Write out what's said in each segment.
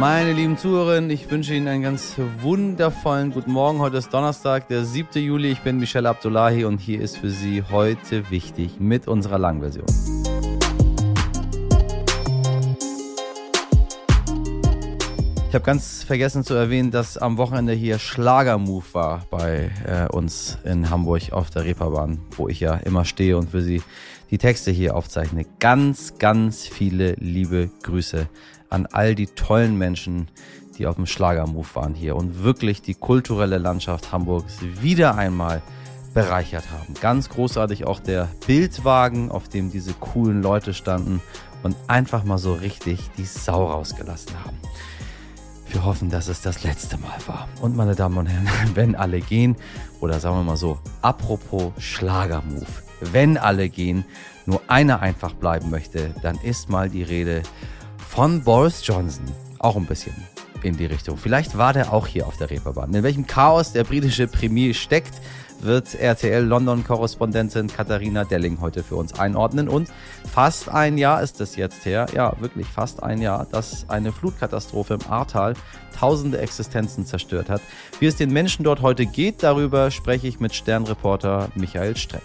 Meine lieben Zuhörerinnen, ich wünsche Ihnen einen ganz wundervollen guten Morgen. Heute ist Donnerstag, der 7. Juli. Ich bin Michelle Abdullahi und hier ist für Sie heute wichtig mit unserer Langversion. Ich habe ganz vergessen zu erwähnen, dass am Wochenende hier Schlagermove war bei äh, uns in Hamburg auf der Reeperbahn, wo ich ja immer stehe und für Sie die Texte hier aufzeichne. Ganz, ganz viele liebe Grüße an all die tollen Menschen, die auf dem Schlagermove waren hier und wirklich die kulturelle Landschaft Hamburgs wieder einmal bereichert haben. Ganz großartig auch der Bildwagen, auf dem diese coolen Leute standen und einfach mal so richtig die Sau rausgelassen haben. Wir hoffen, dass es das letzte Mal war. Und meine Damen und Herren, wenn alle gehen, oder sagen wir mal so, apropos Schlagermove, wenn alle gehen, nur einer einfach bleiben möchte, dann ist mal die Rede von Boris Johnson. Auch ein bisschen in die Richtung. Vielleicht war der auch hier auf der Reeperbahn. In welchem Chaos der britische Premier steckt, wird RTL London-Korrespondentin Katharina Delling heute für uns einordnen. Und fast ein Jahr ist es jetzt her, ja wirklich fast ein Jahr, dass eine Flutkatastrophe im Ahrtal tausende Existenzen zerstört hat. Wie es den Menschen dort heute geht, darüber spreche ich mit Sternreporter Michael Streck.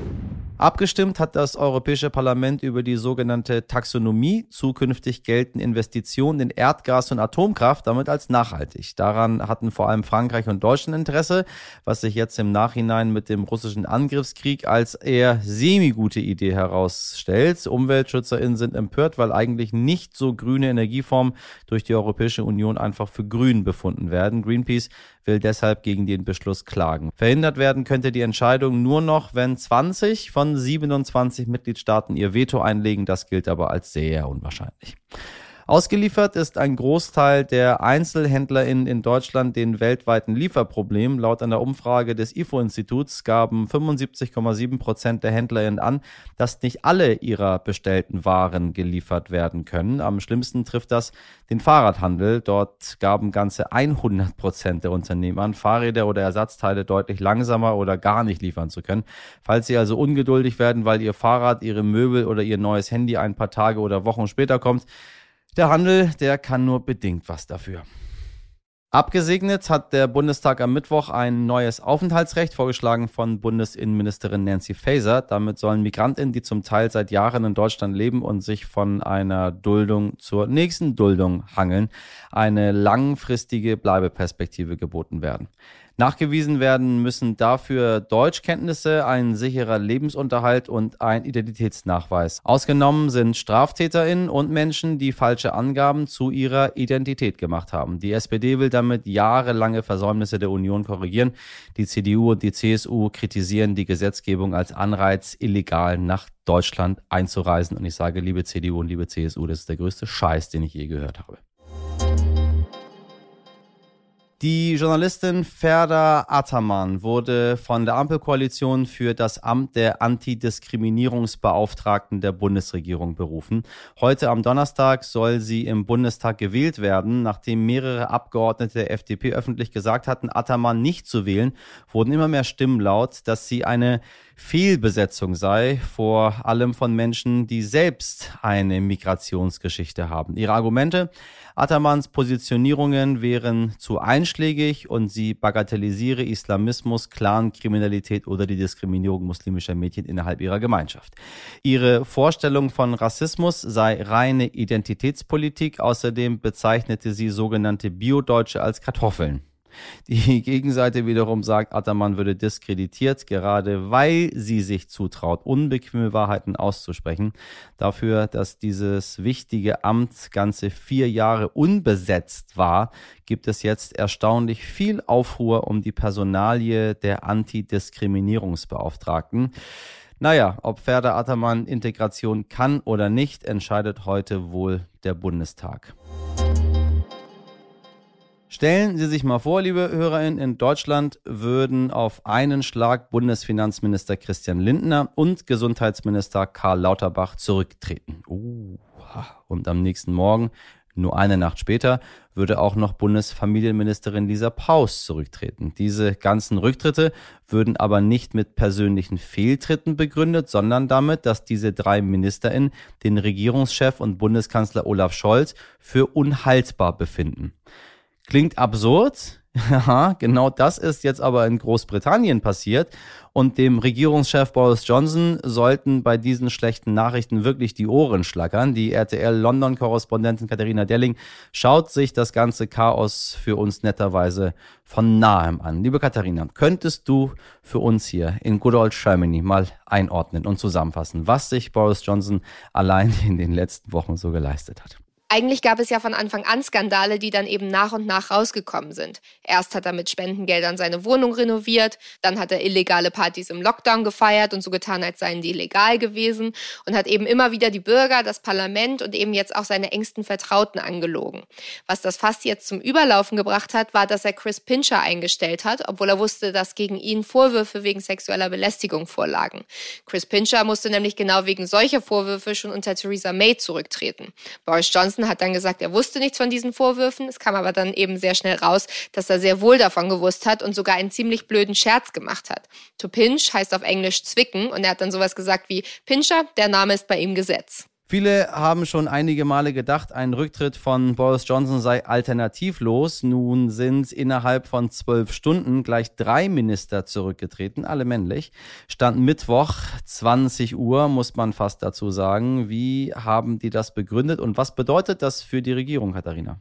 Abgestimmt hat das Europäische Parlament über die sogenannte Taxonomie. Zukünftig gelten Investitionen in Erdgas und Atomkraft damit als nachhaltig. Daran hatten vor allem Frankreich und Deutschland Interesse, was sich jetzt im Nachhinein mit dem russischen Angriffskrieg als eher semi-gute Idee herausstellt. UmweltschützerInnen sind empört, weil eigentlich nicht so grüne Energieformen durch die Europäische Union einfach für grün befunden werden. Greenpeace will deshalb gegen den Beschluss klagen. Verhindert werden könnte die Entscheidung nur noch, wenn 20 von 27 Mitgliedstaaten ihr Veto einlegen. Das gilt aber als sehr unwahrscheinlich. Ausgeliefert ist ein Großteil der EinzelhändlerInnen in Deutschland den weltweiten Lieferproblemen. Laut einer Umfrage des IFO-Instituts gaben 75,7 Prozent der HändlerInnen an, dass nicht alle ihrer bestellten Waren geliefert werden können. Am schlimmsten trifft das den Fahrradhandel. Dort gaben ganze 100 Prozent der Unternehmen an, Fahrräder oder Ersatzteile deutlich langsamer oder gar nicht liefern zu können. Falls Sie also ungeduldig werden, weil Ihr Fahrrad, Ihre Möbel oder Ihr neues Handy ein paar Tage oder Wochen später kommt, der Handel, der kann nur bedingt was dafür. Abgesegnet hat der Bundestag am Mittwoch ein neues Aufenthaltsrecht, vorgeschlagen von Bundesinnenministerin Nancy Faeser. Damit sollen Migrantinnen, die zum Teil seit Jahren in Deutschland leben und sich von einer Duldung zur nächsten Duldung hangeln, eine langfristige Bleibeperspektive geboten werden. Nachgewiesen werden müssen dafür Deutschkenntnisse, ein sicherer Lebensunterhalt und ein Identitätsnachweis. Ausgenommen sind StraftäterInnen und Menschen, die falsche Angaben zu ihrer Identität gemacht haben. Die SPD will damit jahrelange Versäumnisse der Union korrigieren. Die CDU und die CSU kritisieren die Gesetzgebung als Anreiz, illegal nach Deutschland einzureisen. Und ich sage, liebe CDU und liebe CSU, das ist der größte Scheiß, den ich je gehört habe. Die Journalistin Ferda Ataman wurde von der Ampelkoalition für das Amt der Antidiskriminierungsbeauftragten der Bundesregierung berufen. Heute am Donnerstag soll sie im Bundestag gewählt werden. Nachdem mehrere Abgeordnete der FDP öffentlich gesagt hatten, Ataman nicht zu wählen, wurden immer mehr Stimmen laut, dass sie eine Fehlbesetzung sei, vor allem von Menschen, die selbst eine Migrationsgeschichte haben. Ihre Argumente, Atamans Positionierungen wären zu einschlägig und sie bagatellisiere Islamismus, Clan-Kriminalität oder die Diskriminierung muslimischer Mädchen innerhalb ihrer Gemeinschaft. Ihre Vorstellung von Rassismus sei reine Identitätspolitik. Außerdem bezeichnete sie sogenannte Biodeutsche als Kartoffeln. Die Gegenseite wiederum sagt, Ataman würde diskreditiert, gerade weil sie sich zutraut, unbequeme Wahrheiten auszusprechen. Dafür, dass dieses wichtige Amt ganze vier Jahre unbesetzt war, gibt es jetzt erstaunlich viel Aufruhr um die Personalie der Antidiskriminierungsbeauftragten. Naja, ob Ferda Ataman Integration kann oder nicht, entscheidet heute wohl der Bundestag. Stellen Sie sich mal vor, liebe HörerInnen, in Deutschland würden auf einen Schlag Bundesfinanzminister Christian Lindner und Gesundheitsminister Karl Lauterbach zurücktreten. Uh, und am nächsten Morgen Nur eine Nacht später würde auch noch Bundesfamilienministerin Lisa Paus zurücktreten. Diese ganzen Rücktritte würden aber nicht mit persönlichen Fehltritten begründet, sondern damit, dass diese drei Ministerinnen den Regierungschef und Bundeskanzler Olaf Scholz für unhaltbar befinden. Klingt absurd, Ja, genau das ist jetzt aber in Großbritannien passiert. Und dem Regierungschef Boris Johnson sollten bei diesen schlechten Nachrichten wirklich die Ohren schlackern. Die RTL-London-Korrespondentin Katharina Delling schaut sich das ganze Chaos für uns netterweise von nahem an. Liebe Katharina, könntest du für uns hier in Good Old Germany mal einordnen und zusammenfassen, was sich Boris Johnson allein in den letzten Wochen so geleistet hat? Eigentlich gab es ja von Anfang an Skandale, die dann eben nach und nach rausgekommen sind. Erst hat er mit Spendengeldern seine Wohnung renoviert, dann hat er illegale Partys im Lockdown gefeiert und so getan, als seien die illegal gewesen und hat eben immer wieder die Bürger, das Parlament und eben jetzt auch seine engsten Vertrauten angelogen. Was das fast jetzt zum Überlaufen gebracht hat, war, dass er Chris Pincher eingestellt hat, obwohl er wusste, dass gegen ihn Vorwürfe wegen sexueller Belästigung vorlagen. Chris Pincher musste nämlich genau wegen solcher Vorwürfe schon unter Theresa May zurücktreten. Boris Johnson Johnson hat dann gesagt, er wusste nichts von diesen Vorwürfen. Es kam aber dann eben sehr schnell raus, dass er sehr wohl davon gewusst hat und sogar einen ziemlich blöden Scherz gemacht hat. To pinch heißt auf Englisch zwicken und er hat dann sowas gesagt wie Pincher, der Name ist bei ihm Gesetz. Viele haben schon einige Male gedacht, ein Rücktritt von Boris Johnson sei alternativlos. Nun sind innerhalb von zwölf Stunden gleich drei Minister zurückgetreten, alle männlich. Stand Mittwoch, 20 Uhr, muss man fast dazu sagen. Wie haben die das begründet und was bedeutet das für die Regierung, Katharina?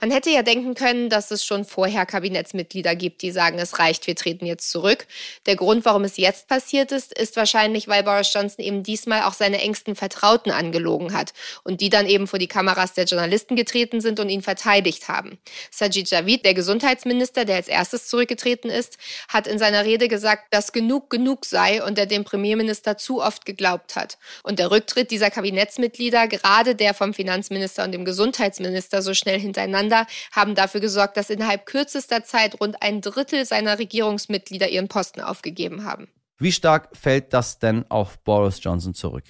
Man hätte ja denken können, dass es schon vorher Kabinettsmitglieder gibt, die sagen, es reicht, wir treten jetzt zurück. Der Grund, warum es jetzt passiert ist, ist wahrscheinlich, weil Boris Johnson eben diesmal auch seine engsten Vertrauten angelogen hat und die dann eben vor die Kameras der Journalisten getreten sind und ihn verteidigt haben. Sajid Javid, der Gesundheitsminister, der als erstes zurückgetreten ist, hat in seiner Rede gesagt, dass genug genug sei und er dem Premierminister zu oft geglaubt hat. Und der Rücktritt dieser Kabinettsmitglieder, gerade der vom Finanzminister und dem Gesundheitsminister, so schnell hinter miteinander haben dafür gesorgt, dass innerhalb kürzester Zeit rund ein Drittel seiner Regierungsmitglieder ihren Posten aufgegeben haben. Wie stark fällt das denn auf Boris Johnson zurück?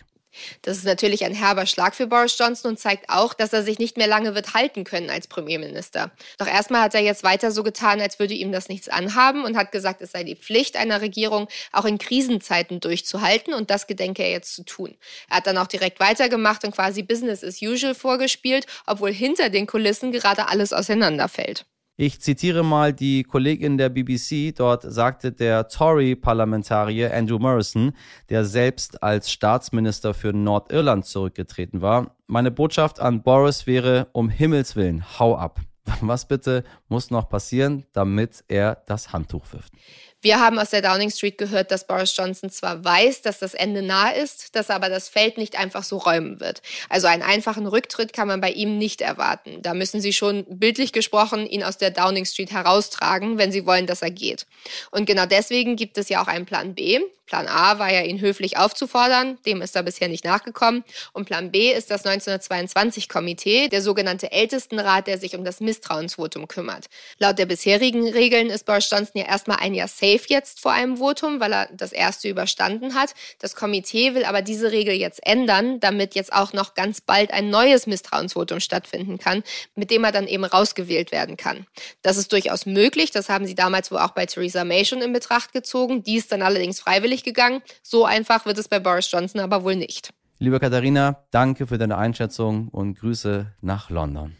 Das ist natürlich ein herber Schlag für Boris Johnson und zeigt auch, dass er sich nicht mehr lange wird halten können als Premierminister. Doch erstmal hat er jetzt weiter so getan, als würde ihm das nichts anhaben und hat gesagt, es sei die Pflicht einer Regierung, auch in Krisenzeiten durchzuhalten und das gedenke er jetzt zu tun. Er hat dann auch direkt weitergemacht und quasi Business as usual vorgespielt, obwohl hinter den Kulissen gerade alles auseinanderfällt. Ich zitiere mal die Kollegin der BBC. Dort sagte der Tory-Parlamentarier Andrew Morrison, der selbst als Staatsminister für Nordirland zurückgetreten war. Meine Botschaft an Boris wäre, um Himmels Willen, hau ab. Was bitte muss noch passieren, damit er das Handtuch wirft? Wir haben aus der Downing Street gehört, dass Boris Johnson zwar weiß, dass das Ende nah ist, dass aber das Feld nicht einfach so räumen wird. Also einen einfachen Rücktritt kann man bei ihm nicht erwarten. Da müssen sie schon bildlich gesprochen ihn aus der Downing Street heraustragen, wenn sie wollen, dass er geht. Und genau deswegen gibt es ja auch einen Plan B. Plan A war ja, ihn höflich aufzufordern, dem ist er bisher nicht nachgekommen. Und Plan B ist das 1922-Komitee, der sogenannte Ältestenrat, der sich um das Misstrauensvotum kümmert. Laut der bisherigen Regeln ist Boris Johnson ja erstmal ein Jahr safe jetzt vor einem Votum, weil er das erste überstanden hat. Das Komitee will aber diese Regel jetzt ändern, damit jetzt auch noch ganz bald ein neues Misstrauensvotum stattfinden kann, mit dem er dann eben rausgewählt werden kann. Das ist durchaus möglich, das haben sie damals wohl auch bei Theresa May schon in Betracht gezogen. Die ist dann allerdings freiwillig durchgegangen. So einfach wird es bei Boris Johnson aber wohl nicht. Liebe Katharina, danke für deine Einschätzung und Grüße nach London.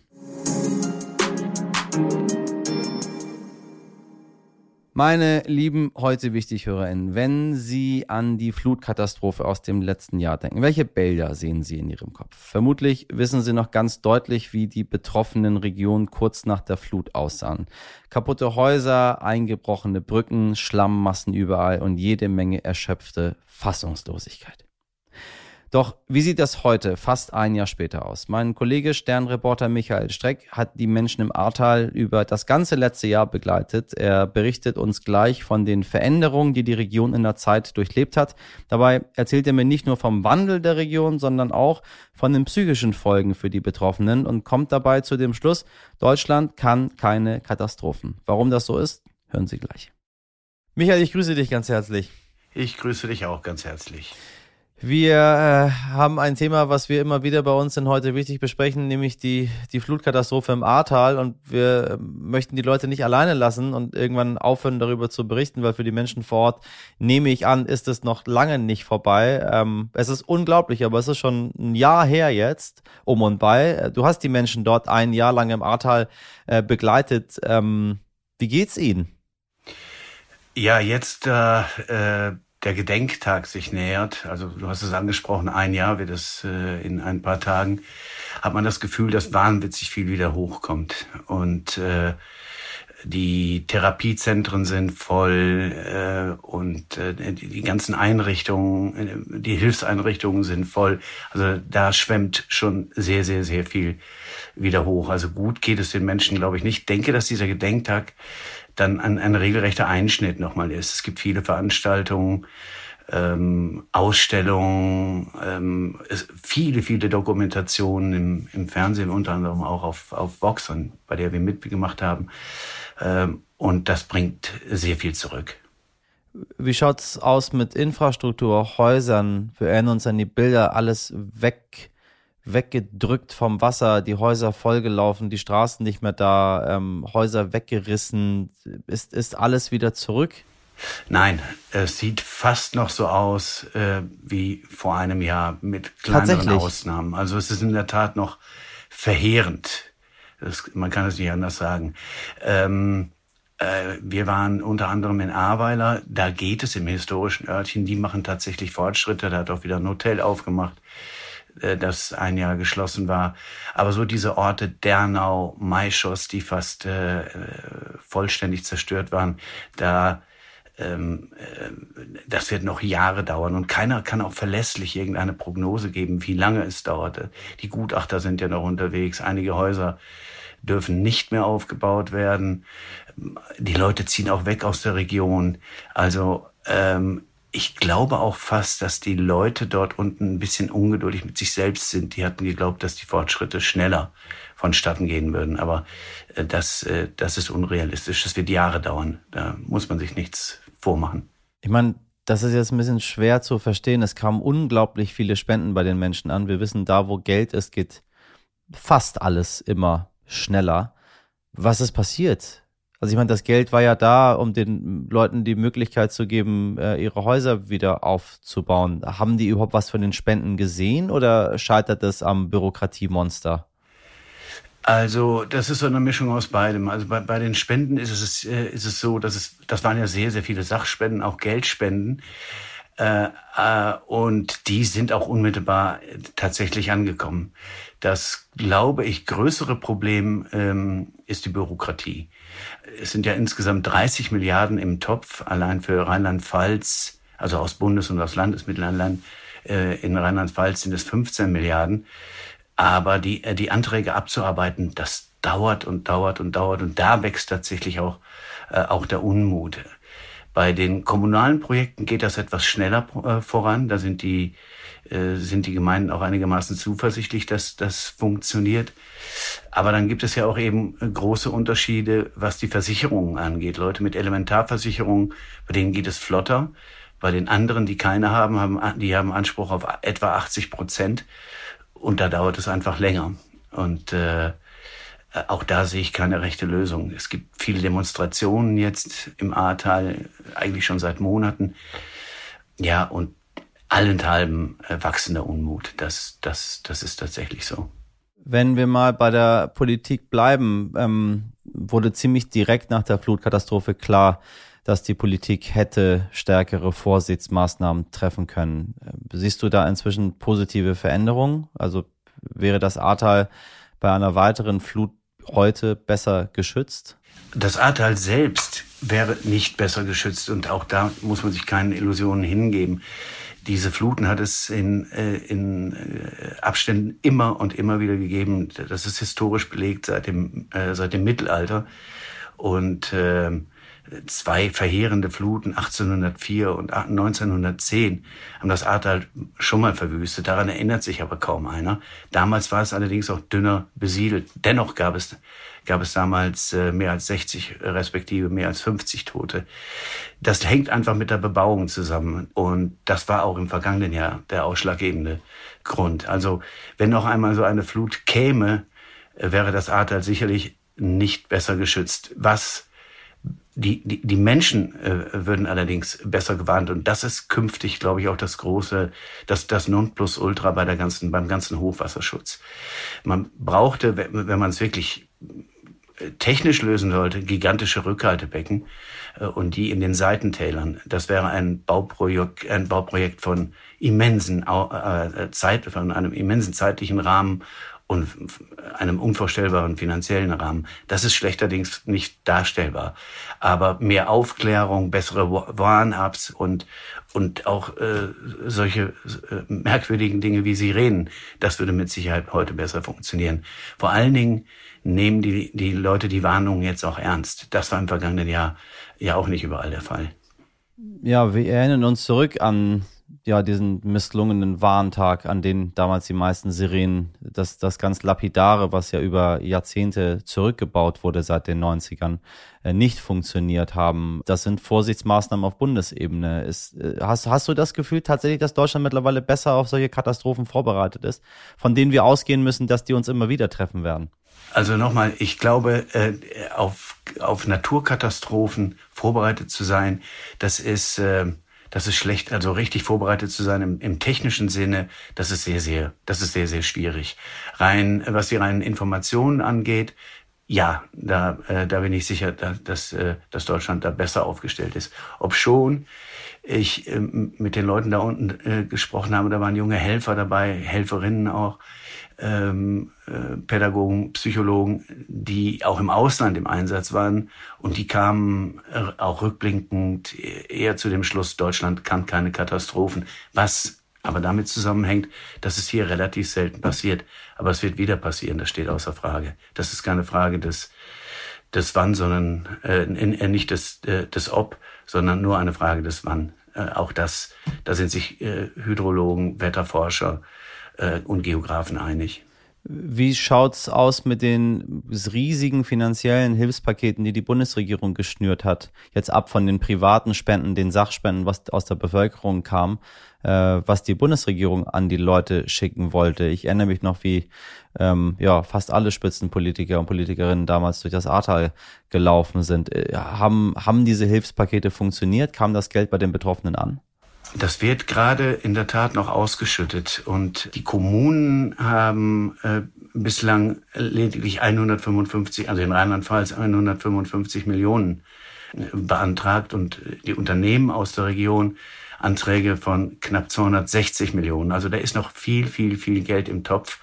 Meine lieben heute wichtig HörerInnen, wenn Sie an die Flutkatastrophe aus dem letzten Jahr denken, welche Bilder sehen Sie in Ihrem Kopf? Vermutlich wissen Sie noch ganz deutlich, wie die betroffenen Regionen kurz nach der Flut aussahen. Kaputte Häuser, eingebrochene Brücken, Schlammmassen überall und jede Menge erschöpfte Fassungslosigkeit. Doch wie sieht das heute, fast ein Jahr später aus? Mein Kollege Sternreporter Michael Streck hat die Menschen im Ahrtal über das ganze letzte Jahr begleitet. Er berichtet uns gleich von den Veränderungen, die die Region in der Zeit durchlebt hat. Dabei erzählt er mir nicht nur vom Wandel der Region, sondern auch von den psychischen Folgen für die Betroffenen und kommt dabei zu dem Schluss, Deutschland kann keine Katastrophen. Warum das so ist, hören Sie gleich. Michael, ich grüße dich ganz herzlich. Ich grüße dich auch ganz herzlich. Wir äh, haben ein Thema, was wir immer wieder bei uns in heute wichtig besprechen, nämlich die, die Flutkatastrophe im Ahrtal. Und wir ähm, möchten die Leute nicht alleine lassen und irgendwann aufhören, darüber zu berichten, weil für die Menschen vor Ort, nehme ich an, ist es noch lange nicht vorbei. Ähm, es ist unglaublich, aber es ist schon ein Jahr her jetzt, um und bei. Du hast die Menschen dort ein Jahr lang im Ahrtal äh, begleitet. Ähm, wie geht's ihnen? Ja, jetzt äh, äh der Gedenktag sich nähert, also du hast es angesprochen, ein Jahr wird es äh, in ein paar Tagen, hat man das Gefühl, dass wahnwitzig viel wieder hochkommt. Und äh, die Therapiezentren sind voll äh, und äh, die, ganzen Einrichtungen, äh, die Hilfseinrichtungen sind voll. Also da schwemmt schon sehr, sehr, sehr viel wieder hoch. Also gut geht es den Menschen, glaube ich, nicht. Ich denke, dass dieser Gedenktag dann ein, ein regelrechter Einschnitt nochmal ist. Es gibt viele Veranstaltungen, ähm, Ausstellungen, ähm, es, viele, viele Dokumentationen im, im Fernsehen, unter anderem auch auf, auf Vox, bei der wir mitgemacht haben. Ähm, und das bringt sehr viel zurück. Wie schaut's aus mit Infrastruktur, Häusern? Wir erinnern uns an die Bilder, alles weg weggedrückt vom Wasser, die Häuser vollgelaufen, die Straßen nicht mehr da, ähm, Häuser weggerissen. Ist, ist alles wieder zurück? Nein, es sieht fast noch so aus äh, wie vor einem Jahr mit kleineren Ausnahmen. Also es ist in der Tat noch verheerend. Das, man kann es nicht anders sagen. Ähm, äh, wir waren unter anderem in Ahrweiler, da geht es im historischen Örtchen, die machen tatsächlich Fortschritte, da hat auch wieder ein Hotel aufgemacht. Äh, das ein Jahr geschlossen war. Aber so diese Orte Dernau, Maischoss, die fast äh, vollständig zerstört waren, da ähm, äh, das wird noch Jahre dauern und keiner kann auch verlässlich irgendeine Prognose geben, wie lange es dauerte. Die Gutachter sind ja noch unterwegs, einige Häuser dürfen nicht mehr aufgebaut werden. Die Leute ziehen auch weg aus der Region. Also ähm, ich glaube auch fast, dass die Leute dort unten ein bisschen ungeduldig mit sich selbst sind. Die hatten geglaubt, dass die Fortschritte schneller vonstatten gehen würden. Aber äh, das, äh, das ist unrealistisch. Das wird Jahre dauern. Da muss man sich nichts vormachen. Ich meine, das ist jetzt ein bisschen schwer zu verstehen. Es kamen unglaublich viele Spenden bei den Menschen an. Wir wissen, da wo Geld ist, geht fast alles immer schneller. Was ist passiert? Also ich meine, das Geld war ja da, um den Leuten die Möglichkeit zu geben, äh, ihre Häuser wieder aufzubauen. Haben die überhaupt was von den Spenden gesehen oder scheitert es am Bürokratiemonster? Also das ist so eine Mischung aus beidem. Also bei, bei den Spenden ist es, äh, ist es so, dass es, das waren ja sehr, sehr viele Sachspenden, auch Geldspenden. Äh, äh, und die sind auch unmittelbar tatsächlich angekommen. Das, glaube ich, größere Problem ähm, ist die Bürokratie. Es sind ja insgesamt 30 Milliarden im Topf, allein für Rheinland-Pfalz, also aus Bundes- und aus Landesmittelland. Äh, in Rheinland-Pfalz sind es 15 Milliarden. Aber die, äh, die Anträge abzuarbeiten, das dauert und dauert und dauert. Und da wächst tatsächlich auch, äh, auch der Unmut. Bei den kommunalen Projekten geht das etwas schneller äh, voran. Da sind die, äh, sind die Gemeinden auch einigermaßen zuversichtlich, dass das funktioniert. Aber dann gibt es ja auch eben große Unterschiede, was die Versicherungen angeht. Leute mit Elementarversicherungen, bei denen geht es flotter. Bei den anderen, die keine haben, haben die haben Anspruch auf etwa 80 Prozent. Und da dauert es einfach länger. Und äh, äh, auch da sehe ich keine rechte Lösung. Es gibt viele Demonstrationen jetzt im Ahrtal, eigentlich schon seit Monaten. Ja, und allenthalben äh, wachsender Unmut. Das, das, das ist tatsächlich so. Wenn wir mal bei der Politik bleiben, ähm, wurde ziemlich direkt nach der Flutkatastrophe klar, dass die Politik hätte stärkere Vorsichtsmaßnahmen treffen können. Äh, siehst du da inzwischen positive Veränderungen? Also wäre das Ahrtal bei einer weiteren Flut heute besser geschützt? Das Ahrtal selbst wäre nicht besser geschützt und auch da muss man sich keine Illusionen hingeben. Diese Fluten hat es in, äh, in äh, Abständen immer und immer wieder gegeben. Das ist historisch belegt seit dem, äh, seit dem Mittelalter. Und äh, zwei verheerende Fluten 1804 und 1910 haben das Ahrtal schon mal verwüstet. Daran erinnert sich aber kaum einer. Damals war es allerdings auch dünner besiedelt. Dennoch gab es, gab es damals äh, mehr als 60 respektive mehr als 50 Tote. Das hängt einfach mit der Bebauung zusammen. Und das war auch im vergangenen Jahr der ausschlaggebende Grund. Also wenn noch einmal so eine Flut käme, äh, wäre das Ahrtal sicherlich nicht besser geschützt. Was die, die, die Menschen äh, würden allerdings besser gewarnt und das ist künftig, glaube ich, auch das große, das, das Nonplusultra bei der ganzen, beim ganzen Hochwasserschutz. Man brauchte, wenn man es wirklich äh, technisch lösen sollte, gigantische Rückhaltebecken äh, und die in den Seitentälern. Das wäre ein Bauprojekt, ein Bauprojekt von immensen äh, Zeit, von einem immensen zeitlichen Rahmen und einem unvorstellbaren finanziellen Rahmen. Das ist schlechterdings nicht darstellbar. Aber mehr Aufklärung, bessere Warn-Ups und, und auch äh, solche äh, merkwürdigen Dinge wie Sirenen, das würde mit Sicherheit heute besser funktionieren. Vor allen Dingen nehmen die, die Leute die Warnungen jetzt auch ernst. Das war im vergangenen Jahr ja auch nicht überall der Fall. Ja, wir erinnern uns zurück an ja, diesen misslungenen Warntag, an den damals die meisten Sirenen, das, das ganz Lapidare, was ja über Jahrzehnte zurückgebaut wurde seit den 90ern, äh, nicht funktioniert haben. Das sind Vorsichtsmaßnahmen auf Bundesebene. Ist, äh, hast, hast du das Gefühl tatsächlich, dass Deutschland mittlerweile besser auf solche Katastrophen vorbereitet ist, von denen wir ausgehen müssen, dass die uns immer wieder treffen werden? Also nochmal, ich glaube, äh, auf, auf Naturkatastrophen vorbereitet zu sein, das ist das ist schlecht, also richtig vorbereitet zu sein im, im technischen Sinne, das ist sehr, sehr, das ist sehr, sehr schwierig. Rein, was die reinen Informationen angeht, ja, da, äh, da bin ich sicher, dass, äh, dass Deutschland da besser aufgestellt ist. Ob schon ich äh, mit den Leuten da unten äh, gesprochen habe, da waren junge Helfer dabei, Helferinnen auch, ähm, äh, Pädagogen, Psychologen, die auch im Ausland im Einsatz waren und die kamen äh, auch rückblickend eher zu dem Schluss, Deutschland kann keine Katastrophen, was aber damit zusammenhängt, dass es hier relativ selten passiert. Aber es wird wieder passieren, das steht außer Frage. Das ist keine Frage des, des Wann, sondern äh, nicht des, äh, des Ob, sondern nur eine Frage des Wann. Äh, auch das, da sind sich äh, Hydrologen, Wetterforscher, äh, und Geografen einig. Wie schaut's aus mit den riesigen finanziellen Hilfspaketen, die die Bundesregierung geschnürt hat? Jetzt ab von den privaten Spenden, den Sachspenden, was aus der Bevölkerung kam, äh, was die Bundesregierung an die Leute schicken wollte. Ich erinnere mich noch, wie ähm, ja fast alle Spitzenpolitiker und Politikerinnen damals durch das Ahrtal gelaufen sind. Äh, haben haben diese Hilfspakete funktioniert? Kam das Geld bei den Betroffenen an? Das wird gerade in der Tat noch ausgeschüttet und die Kommunen haben äh, bislang lediglich 155, also in Rheinland-Pfalz 155 Millionen äh, beantragt und die Unternehmen aus der Region Anträge von knapp 260 Millionen. Also da ist noch viel, viel, viel Geld im Topf.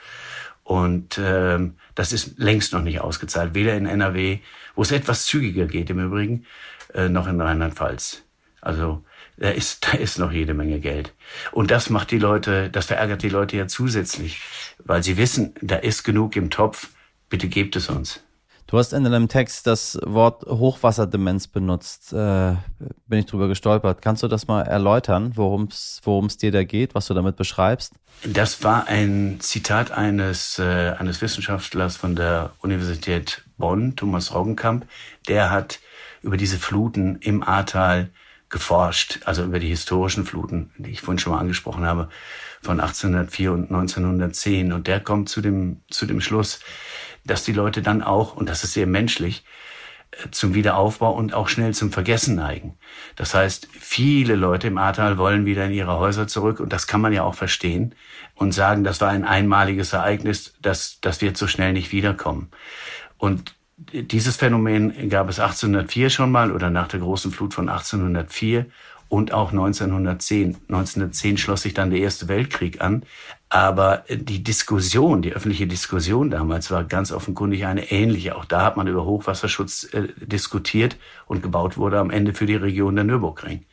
Und äh, das ist längst noch nicht ausgezahlt, weder in NRW, wo es etwas zügiger geht im Übrigen, äh, noch in Rheinland-Pfalz. Also da ist, da ist noch jede Menge Geld. Und das macht die Leute, das verärgert die Leute ja zusätzlich, weil sie wissen, da ist genug im Topf, bitte gebt es uns. Du hast in deinem Text das Wort Hochwasserdemenz benutzt. Äh, bin ich drüber gestolpert. Kannst du das mal erläutern, worum es dir da geht, was du damit beschreibst? Das war ein Zitat eines, äh, eines Wissenschaftlers von der Universität Bonn, Thomas Roggenkamp. Der hat über diese Fluten im Ahrtal geforscht, also über die historischen Fluten, die ich vorhin schon mal angesprochen habe, von 1804 und 1910. Und der kommt zu dem, zu dem Schluss, dass die Leute dann auch, und das ist sehr menschlich, äh, zum Wiederaufbau und auch schnell zum Vergessen neigen. Das heißt, viele Leute im Ahrtal wollen wieder in ihre Häuser zurück und das kann man ja auch verstehen und sagen, das war ein einmaliges Ereignis, das, das wird so schnell nicht wiederkommen. Und dieses Phänomen gab es 1804 schon mal oder nach der großen Flut von 1804 und auch 1910. 1910 schloss sich dann der Erste Weltkrieg an. Aber die Diskussion, die öffentliche Diskussion damals war ganz offenkundig eine ähnliche. Auch da hat man über Hochwasserschutz äh, diskutiert und gebaut wurde am Ende für die Region der Nürburgring.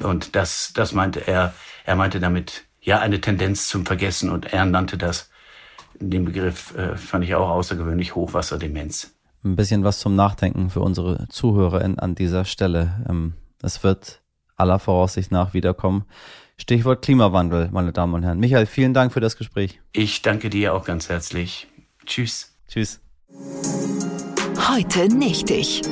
Und das, das meinte er, er meinte damit, ja, eine Tendenz zum Vergessen und er nannte das, den Begriff äh, fand ich auch außergewöhnlich, Hochwasserdemenz. Ein bisschen was zum Nachdenken für unsere Zuhörer an dieser Stelle. Ähm, es wird aller Voraussicht nach wiederkommen. Stichwort Klimawandel, meine Damen und Herren. Michael, vielen Dank für das Gespräch. Ich danke dir auch ganz herzlich. Tschüss. Tschüss. Heute nicht ich.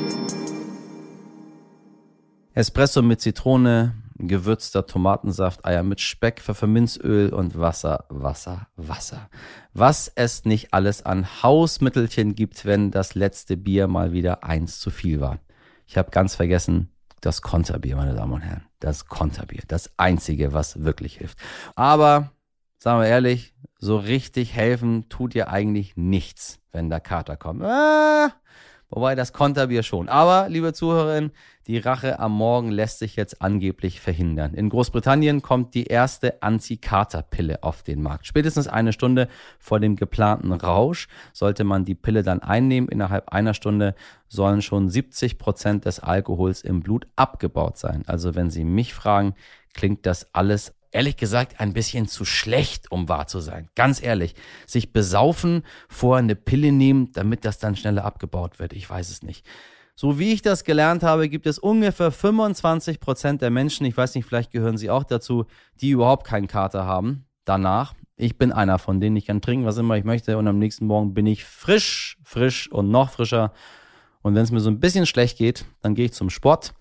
Espresso mit Zitrone, gewürzter Tomatensaft, Eier mit Speck, Pfefferminzöl und Wasser, Wasser, Wasser. Was es nicht alles an Hausmittelchen gibt, wenn das letzte Bier mal wieder eins zu viel war. Ich habe ganz vergessen, das Konterbier, meine Damen und Herren. Das Konterbier. Das einzige, was wirklich hilft. Aber, sagen wir ehrlich, so richtig helfen tut ihr eigentlich nichts, wenn der Kater kommt. Ah, Wobei das Konterbier schon. Aber, liebe Zuhörerinnen, die Rache am Morgen lässt sich jetzt angeblich verhindern. In Großbritannien kommt die erste Anti-Kater-Pille auf den Markt. Spätestens eine Stunde vor dem geplanten Rausch sollte man die Pille dann einnehmen. Innerhalb einer Stunde sollen schon 70 Prozent des Alkohols im Blut abgebaut sein. Also wenn Sie mich fragen, klingt das alles ehrlich gesagt ein bisschen zu schlecht, um wahr zu sein. Ganz ehrlich. Sich besaufen, vorher eine Pille nehmen, damit das dann schneller abgebaut wird. Ich weiß es nicht. So wie ich das gelernt habe, gibt es ungefähr 25 Prozent der Menschen, ich weiß nicht, vielleicht gehören sie auch dazu, die überhaupt keinen Kater haben. Danach. Ich bin einer von denen. Ich kann trinken, was immer ich möchte. Und am nächsten Morgen bin ich frisch, frisch und noch frischer. Und wenn es mir so ein bisschen schlecht geht, dann gehe ich zum Sport.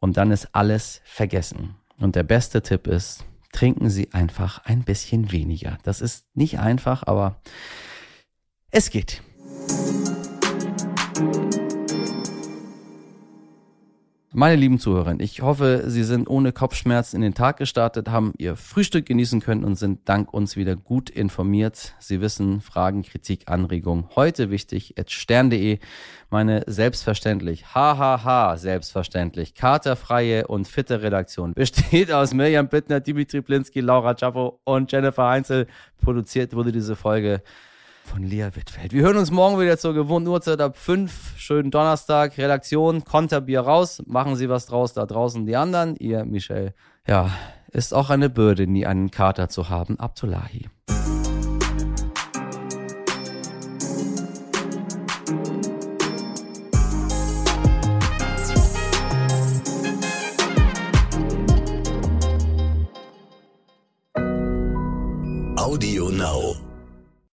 Und dann ist alles vergessen. Und der beste Tipp ist, trinken Sie einfach ein bisschen weniger. Das ist nicht einfach, aber es geht. Meine lieben Zuhörer, ich hoffe, Sie sind ohne Kopfschmerzen in den Tag gestartet, haben Ihr Frühstück genießen können und sind dank uns wieder gut informiert. Sie wissen, Fragen, Kritik, Anregungen. Heute wichtig, at stern.de, meine selbstverständlich, hahaha, selbstverständlich, katerfreie und fitte Redaktion besteht aus Mirjam Bittner, Dimitri Blinski, Laura Czapo und Jennifer Heinzel. Produziert wurde diese Folge von Lea Wittfeld. Wir hören uns morgen wieder zur gewohnten Uhrzeit ab 5. Schönen Donnerstag. Redaktion, Konterbier raus. Machen Sie was draus da draußen die anderen. Ihr Michel. Ja, ist auch eine Bürde, nie einen Kater zu haben. Abdullahi. Audio Now.